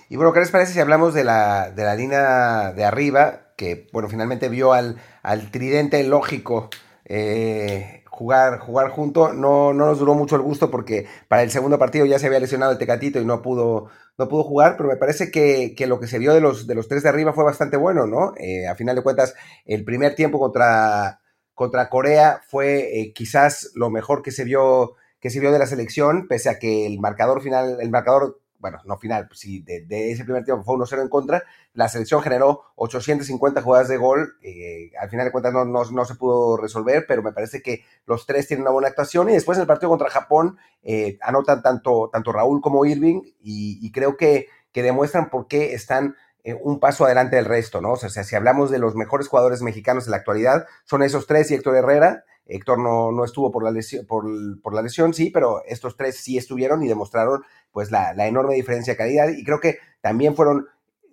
Y bueno, ¿qué les parece si hablamos de la, de la línea de arriba, que bueno, finalmente vio al, al tridente lógico eh, jugar, jugar junto? No, no nos duró mucho el gusto porque para el segundo partido ya se había lesionado el Tecatito y no pudo, no pudo jugar, pero me parece que, lo que se vio de los, de los tres de arriba fue bastante bueno, ¿no? Eh, a final de cuentas, el primer tiempo contra, contra Corea fue eh, quizás lo mejor que se vio que se vio de la selección, pese a que el marcador final, el marcador bueno, no final, pues sí, de, ese primer tiempo fue 1-0 en contra, la selección generó 850 jugadas de gol, eh, al final de cuentas no, no, se pudo resolver, pero me parece que los tres tienen una buena actuación y después en el partido contra Japón eh, anotan tanto, tanto Raúl como Irving y, creo que, que, demuestran por qué están eh, un paso adelante del resto, ¿no? O sea, si hablamos de los mejores jugadores mexicanos en la actualidad, son esos tres y Héctor Herrera, Héctor no, no estuvo por la, lesión, por, la lesión, sí, pero estos tres sí estuvieron y demostraron pues la, la, enorme diferencia de calidad y creo que también fueron,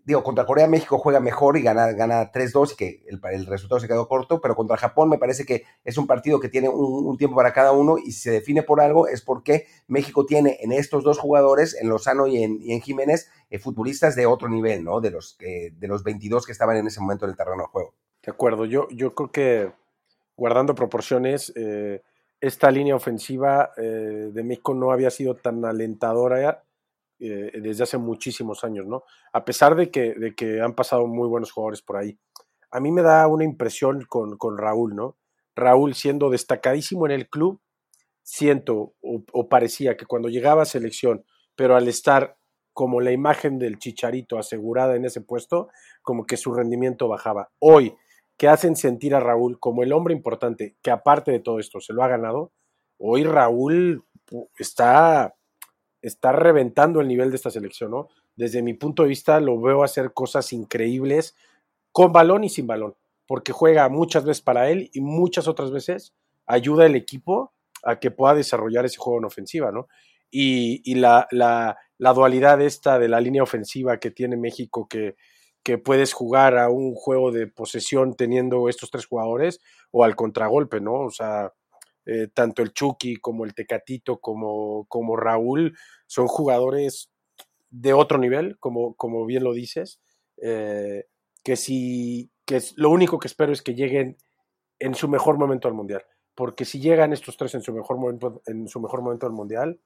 digo, contra Corea México juega mejor y gana, gana 3-2 y que el, resultado se quedó corto, pero contra Japón me parece que es un partido que tiene un, tiempo para cada uno y si se define por algo es porque México tiene en estos dos jugadores, en Lozano y en, Jiménez, eh, futbolistas de otro nivel, ¿no? De los, de los 22 que estaban en ese momento en el terreno de juego. De acuerdo, yo, yo creo que guardando proporciones, eh, esta línea ofensiva eh, de México no había sido tan alentadora eh, desde hace muchísimos años, ¿no? A pesar de que, han pasado muy buenos jugadores por ahí. A mí me da una impresión con, Raúl, ¿no? Raúl siendo destacadísimo en el club, siento o, parecía que cuando llegaba a selección, pero al estar como la imagen del chicharito asegurada en ese puesto, como que su rendimiento bajaba. Hoy, que hacen sentir a Raúl como el hombre importante, que aparte de todo esto se lo ha ganado, hoy Raúl está, está reventando el nivel de esta selección, ¿no? Desde mi punto de vista lo veo hacer cosas increíbles con balón y sin balón, porque juega muchas veces para él y muchas otras veces ayuda al equipo a que pueda desarrollar ese juego en ofensiva, ¿no? Y, la, la dualidad esta de la línea ofensiva que tiene México, que, que puedes jugar a un juego de posesión teniendo estos tres jugadores o al contragolpe, ¿no? O sea, eh, tanto el Chucky como el Tecatito como, como Raúl son jugadores de otro nivel, como, como bien lo dices, eh, que si, que lo único que espero es que lleguen en su mejor momento al Mundial, porque si llegan estos tres en su mejor momento, en su mejor momento al Mundial,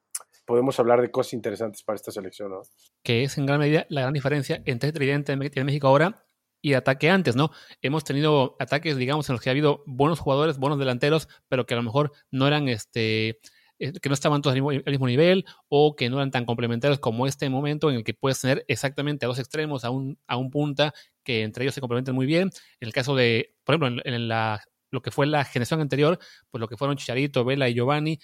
podemos hablar de cosas interesantes para esta selección, ¿no? Que es en gran medida la gran diferencia entre Tridente de México ahora y ataque antes, ¿no? Hemos tenido ataques, digamos, en los que ha habido buenos jugadores, buenos delanteros, pero que a lo mejor no eran este eh, que no estaban todos al mismo, nivel o que no eran tan complementarios como este momento en el que puedes tener exactamente a dos extremos, a un, a un punta, que entre ellos se complementan muy bien. En el caso de, por ejemplo, en, en la, lo que fue la generación anterior, pues lo que fueron Chicharito, Vela y Giovanni,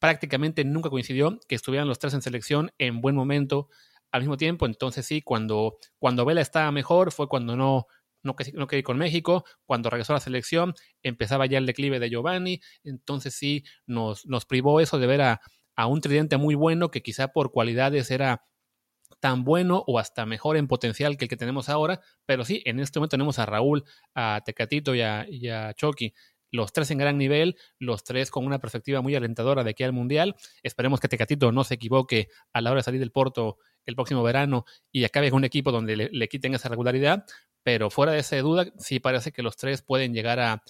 prácticamente nunca coincidió que estuvieran los tres en selección en buen momento al mismo tiempo. Entonces sí, cuando, cuando Vela estaba mejor fue cuando no, no, no quedé con México, cuando regresó a la selección empezaba ya el declive de Giovanni, entonces sí nos, nos privó eso de ver a, a un tridente muy bueno que quizá por cualidades era tan bueno o hasta mejor en potencial que el que tenemos ahora, pero sí, en este momento tenemos a Raúl, a Tecatito y a, y a Chucky los tres en gran nivel, los tres con una perspectiva muy alentadora de aquí al Mundial. Esperemos que Tecatito no se equivoque a la hora de salir del Porto el próximo verano y acabe con un equipo donde le, quiten esa regularidad, pero fuera de esa duda, sí parece que los tres pueden llegar a,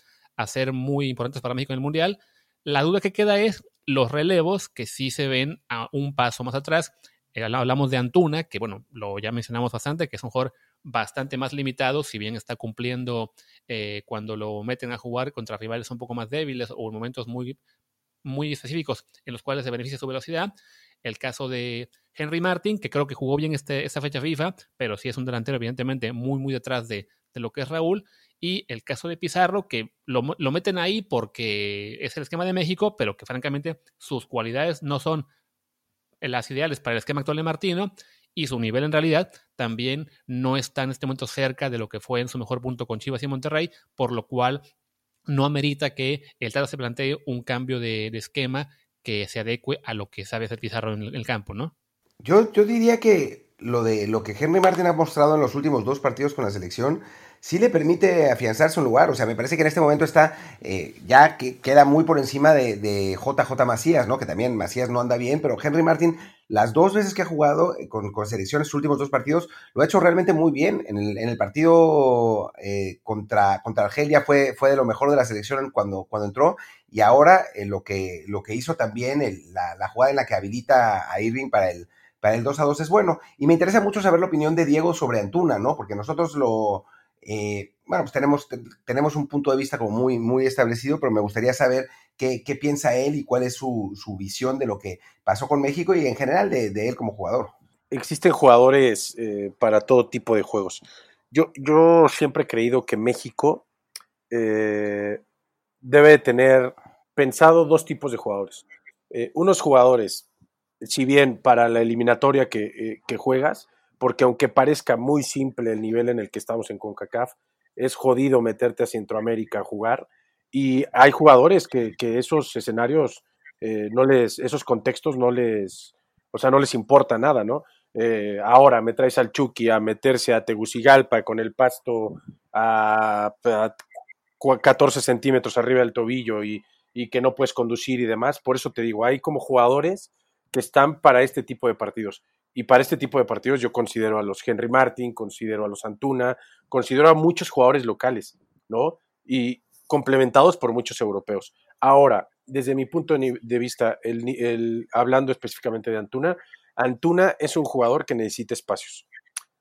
ser muy importantes para México en el Mundial. La duda que queda es los relevos, que sí se ven a un paso más atrás. Eh, hablamos de Antuna, que bueno, lo ya mencionamos bastante, que es un jugador bastante más limitado, si bien está cumpliendo eh, cuando lo meten a jugar contra rivales un poco más débiles o en momentos muy, muy específicos en los cuales se beneficia su velocidad. El caso de Henry Martin, que creo que jugó bien este, esta fecha FIFA, pero sí es un delantero evidentemente muy, muy detrás de, lo que es Raúl. Y el caso de Pizarro, que lo, lo, meten ahí porque es el esquema de México, pero que francamente sus cualidades no son las ideales para el esquema actual de Martino y su nivel en realidad también no está en este momento cerca de lo que fue en su mejor punto con Chivas y Monterrey, por lo cual no amerita que el Tata se plantee un cambio de, esquema que se adecue a lo que sabe hacer Pizarro en el, campo, ¿no? Yo, yo diría que lo de lo que Henry Martin ha mostrado en los últimos dos partidos con la selección sí le permite afianzarse un lugar. O sea, me parece que en este momento está eh, ya que queda muy por encima de, JJ Macías, ¿no? Que también Macías no anda bien, pero Henry Martin, las dos veces que ha jugado eh, con, con selecciones, sus últimos dos partidos, lo ha hecho realmente muy bien. En el, en el partido eh, contra, contra Argelia fue, fue de lo mejor de la selección cuando, cuando entró. Y ahora lo, que, lo que hizo también, la, la jugada en la que habilita a Irving para el, para el 2 a 2 es bueno. Y me interesa mucho saber la opinión de Diego sobre Antuna, ¿no? Porque nosotros lo, eh, bueno, pues tenemos, tenemos un punto de vista como muy, muy establecido, pero me gustaría saber qué, piensa él y cuál es su, su, visión de lo que pasó con México y en general de, de él como jugador. existen jugadores eh, para todo tipo de juegos. Yo, yo siempre he creído que México eh, debe tener pensado dos tipos de jugadores. Eh, unos jugadores, si bien para la eliminatoria que, que, juegas, porque aunque parezca muy simple el nivel en el que estamos en CONCACAF, es jodido meterte a Centroamérica a jugar. Y hay jugadores que, esos escenarios, no les, esos contextos no les, o sea, no les importa nada, ¿no? Eh, ahora me traes al Chucky a meterse a Tegucigalpa con el pasto a, 14 centímetros arriba del tobillo y, que no puedes conducir y demás. Por eso te digo, hay como jugadores que están para este tipo de partidos. Y para este tipo de partidos yo considero a los Henry Martin, considero a los Antuna, considero a muchos jugadores locales, ¿no? Y complementados por muchos europeos. Ahora, desde mi punto de vista, el, hablando específicamente de Antuna, Antuna es un jugador que necesita espacios.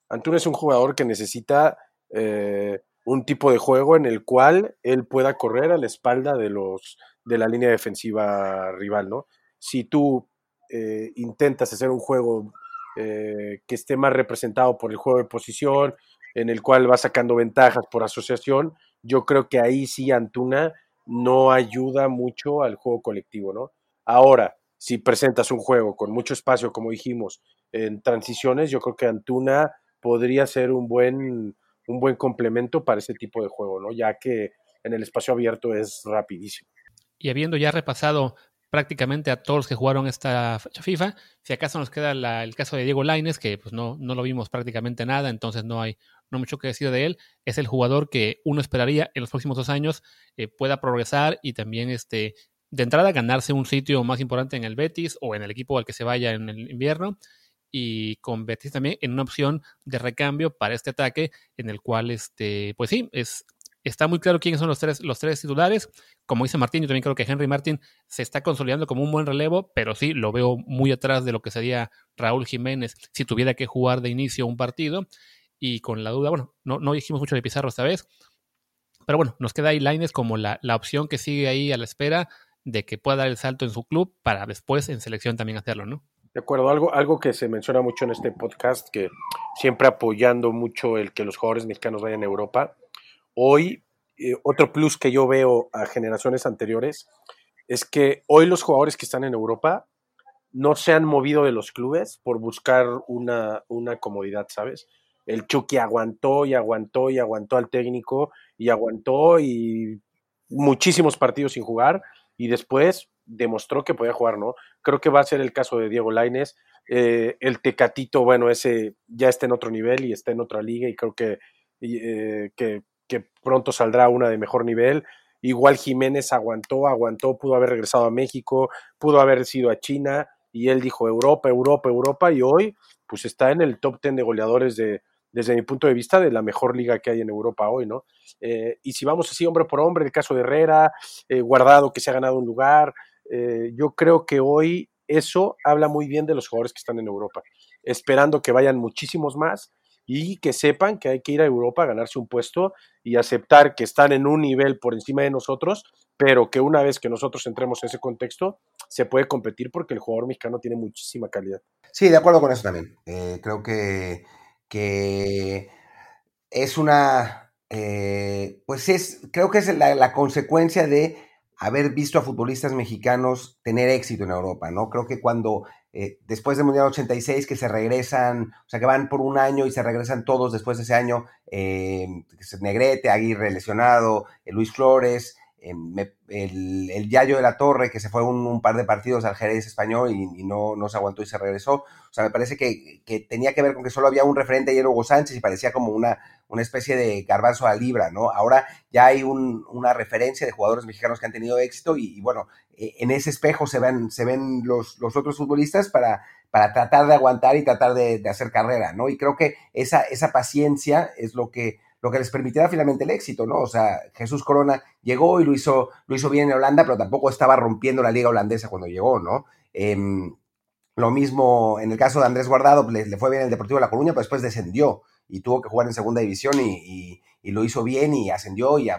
Antuna es un jugador que necesita eh, un tipo de juego en el cual él pueda correr a la espalda de, los, de la línea defensiva rival, ¿no? Si tú eh, intentas hacer un juego eh, que esté más representado por el juego de posición, en el cual va sacando ventajas por asociación, yo creo que ahí sí Antuna no ayuda mucho al juego colectivo, ¿no? Ahora, si presentas un juego con mucho espacio, como dijimos, en transiciones, yo creo que Antuna podría ser un buen, un buen complemento para ese tipo de juego, ¿no? Ya que en el espacio abierto es rapidísimo. Y habiendo ya repasado prácticamente a todos los que jugaron esta FIFA, si acaso nos queda el caso de Diego Laines, que pues no, no lo vimos prácticamente nada, entonces no hay no mucho que decir de él, es el jugador que uno esperaría en los próximos dos años eh, pueda progresar y también este, de entrada ganarse un sitio más importante en el Betis o en el equipo al que se vaya en el invierno y con Betis también en una opción de recambio para este ataque en el cual este pues sí es está muy claro quiénes son los tres los tres titulares como dice Martín yo también creo que Henry Martín se está consolidando como un buen relevo pero sí lo veo muy atrás de lo que sería Raúl Jiménez si tuviera que jugar de inicio un partido y con la duda bueno no, no dijimos mucho de Pizarro esta vez pero bueno nos queda ahí Lines como la, la opción que sigue ahí a la espera de que pueda dar el salto en su club para después en selección también hacerlo, ¿no? De acuerdo, algo, algo que se menciona mucho en este podcast, que siempre apoyando mucho el que los jugadores mexicanos vayan a Europa. Hoy, eh, otro plus que yo veo a generaciones anteriores es que hoy los jugadores que están en Europa no se han movido de los clubes por buscar una, una comodidad, ¿sabes? El Chucky aguantó y aguantó y aguantó al técnico y aguantó y muchísimos partidos sin jugar y después demostró que podía jugar, ¿no? Creo que va a ser el caso de Diego Laines. Eh, el Tecatito, bueno, ese ya está en otro nivel y está en otra liga y creo que, eh, que, pronto saldrá una de mejor nivel. Igual Jiménez aguantó, aguantó, pudo haber regresado a México, pudo haber sido a China y él dijo Europa, Europa, Europa y hoy pues está en el top 10 de goleadores de, desde mi punto de vista, de la mejor liga que hay en Europa hoy, ¿no? Eh, y si vamos así hombre por hombre, el caso de Herrera, eh, Guardado que se ha ganado un lugar, eh, yo creo que hoy eso habla muy bien de los jugadores que están en Europa, esperando que vayan muchísimos más y que sepan que hay que ir a Europa a ganarse un puesto y aceptar que están en un nivel por encima de nosotros, pero que una vez que nosotros entremos en ese contexto, se puede competir porque el jugador mexicano tiene muchísima calidad. Sí, de acuerdo con eso también. creo que que es una, eh, pues es, creo que es la, consecuencia de haber visto a futbolistas mexicanos tener éxito en Europa, ¿no? Creo que cuando, eh, después del Mundial 86, que se regresan, o sea, que van por un año y se regresan todos después de ese año, eh, Negrete, Aguirre lesionado, Luis Flores, el, el, Yayo de la Torre, que se fue un, par de partidos al Jerez español y, no, no, se aguantó y se regresó. O sea, me parece que, que, tenía que ver con que solo había un referente y era Hugo Sánchez y parecía como una, una especie de garbanzo a libra, ¿no? Ahora ya hay un, una referencia de jugadores mexicanos que han tenido éxito y, bueno, e, en ese espejo se ven, se ven los, los otros futbolistas para, para tratar de aguantar y tratar de, de hacer carrera, ¿no? Y creo que esa, esa paciencia es lo que lo que les permitirá finalmente el éxito, ¿no? O sea, Jesús Corona llegó y lo hizo, lo hizo bien en Holanda, pero tampoco estaba rompiendo la liga holandesa cuando llegó, ¿no? Em, lo mismo en el caso de Andrés Guardado, le, fue bien el Deportivo de La Coruña, pero después descendió y tuvo que jugar en segunda división y, lo hizo bien y ascendió y,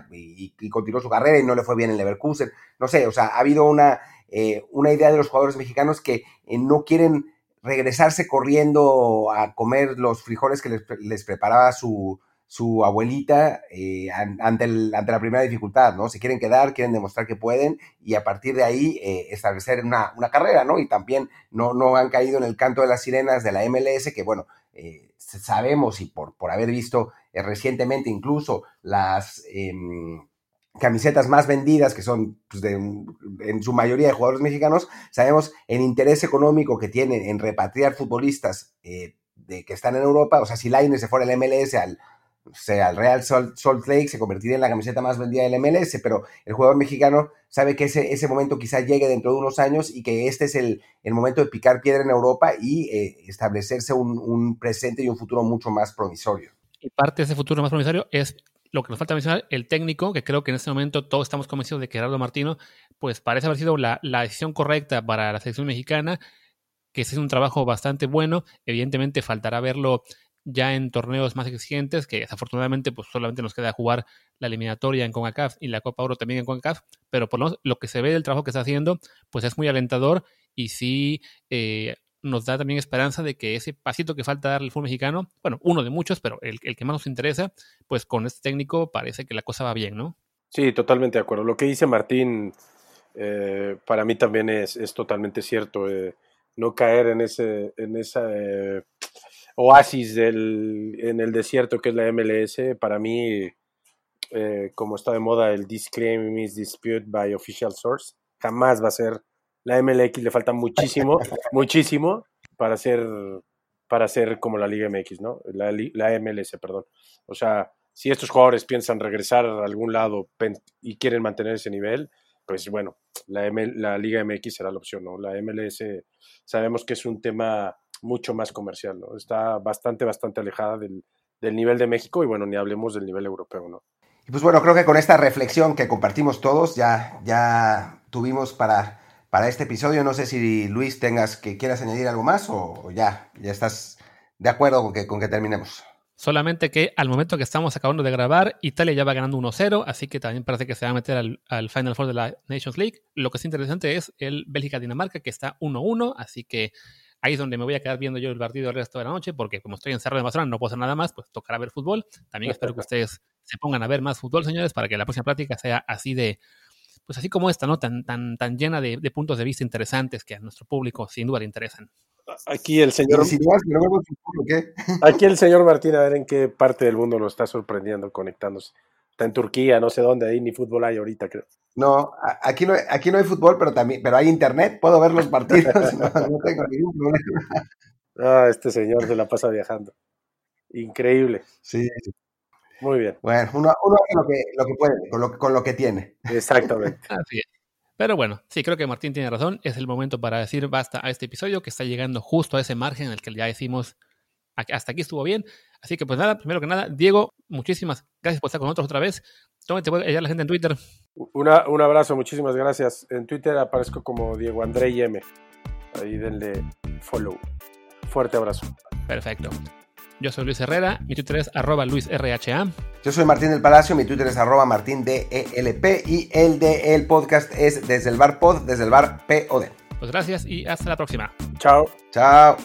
continuó su carrera y no le fue bien en Leverkusen. No sé, o sea, ha habido una, eh, una idea de los jugadores mexicanos que eh, no quieren regresarse corriendo a comer los frijoles que les, preparaba su, su abuelita eh, ante, ante, la primera dificultad, ¿no? Se quieren quedar, quieren demostrar que pueden y a partir de ahí eh, establecer una, una, carrera, ¿no? Y también no, no han caído en el canto de las sirenas de la MLS, que bueno, eh, sabemos y por, por haber visto recientemente incluso las em, camisetas más vendidas, que son pues, en su mayoría de jugadores mexicanos, sabemos el interés económico que tienen en repatriar futbolistas eh, de, que están en Europa. O sea, si Lainez se fuera al MLS, al, sea, al Real Salt, Lake, se convertiría en la camiseta más vendida del MLS, pero el jugador mexicano sabe que ese, ese momento quizá llegue dentro de unos años y que este es el, el momento de picar piedra en Europa y eh, establecerse un, un presente y un futuro mucho más promisorio. Y parte de ese futuro más promisorio es lo que nos falta mencionar, el técnico, que creo que en este momento todos estamos convencidos de que Gerardo Martino, pues parece haber sido la, decisión correcta para la selección mexicana, que es un trabajo bastante bueno. Evidentemente faltará verlo ya en torneos más exigentes, que desafortunadamente pues solamente nos queda jugar la eliminatoria en CONCACAF y la Copa Oro también en CONCACAF, pero por lo, menos lo que se ve del trabajo que está haciendo, pues es muy alentador y sí eh, nos da también esperanza de que ese pasito que falta dar el fútbol mexicano, bueno, uno de muchos, pero el, que más nos interesa, pues con este técnico parece que la cosa va bien, ¿no? Sí, totalmente de acuerdo. Lo que dice Martín, eh, para mí también es, totalmente cierto. Eh, no caer en ese en esa eh, oasis del, en el desierto que es la MLS, para mí, como está de moda el Disclaim is Dispute by Official Source, jamás va a ser la MLX le falta muchísimo, muchísimo para ser, para ser como la Liga MX, ¿no? La, la MLS, perdón. O sea, si estos jugadores piensan regresar a algún lado y quieren mantener ese nivel, pues bueno, la, la Liga MX será la opción, ¿no? La MLS sabemos que es un tema mucho más comercial, ¿no? Está bastante, bastante alejada del, del nivel de México y bueno, ni hablemos del nivel europeo, ¿no? Y pues bueno, creo que con esta reflexión que compartimos todos ya, ya tuvimos para para este episodio. No sé si Luis tengas que quieras añadir algo más o, ya, ya estás de acuerdo con que, con que terminemos. Solamente que al momento que estamos acabando de grabar, Italia ya va ganando 1-0, así que también parece que se va a meter al, Final Four de la Nations League. Lo que es interesante es el Bélgica-Dinamarca, que está 1-1, así que ahí es donde me voy a quedar viendo yo el partido el resto de la noche, porque como estoy en Cerro de Mazatlán no puedo hacer nada más, pues tocará ver fútbol. También espero que ustedes se pongan a ver más fútbol, señores, para que la próxima práctica sea así de, pues así como esta, ¿no? Tan, tan, tan llena de, puntos de vista interesantes que a nuestro público sin duda le interesan. Aquí el señor. Aquí el señor Martín, a ver en qué parte del mundo nos está sorprendiendo conectándose. Está en Turquía, no sé dónde, ahí ni fútbol hay ahorita, creo. No, aquí no, aquí no hay fútbol, pero también, pero hay internet, puedo ver los partidos, no, tengo ningún problema. Ah, este señor se la pasa viajando. Increíble. Sí. Muy bien. Bueno, uno, hace lo que, lo que puede, con lo, con lo que tiene. Exactamente. Así es. Pero bueno, sí, creo que Martín tiene razón. Es el momento para decir basta a este episodio que está llegando justo a ese margen en el que ya decimos hasta aquí estuvo bien. Así que pues nada, primero que nada, Diego, muchísimas gracias por estar con nosotros otra vez. ¿Dónde te puede hallar la gente en Twitter? Una, un abrazo, muchísimas gracias. En Twitter aparezco como Diego André M. Ahí denle follow. Fuerte abrazo. Perfecto. Yo soy Luis Herrera, mi Twitter es arroba luisrha. Yo soy Martín del Palacio, mi Twitter es arroba martindelp y el de el podcast es desde el bar pod, desde el bar POD. Pues gracias y hasta la próxima. Chao. Chao.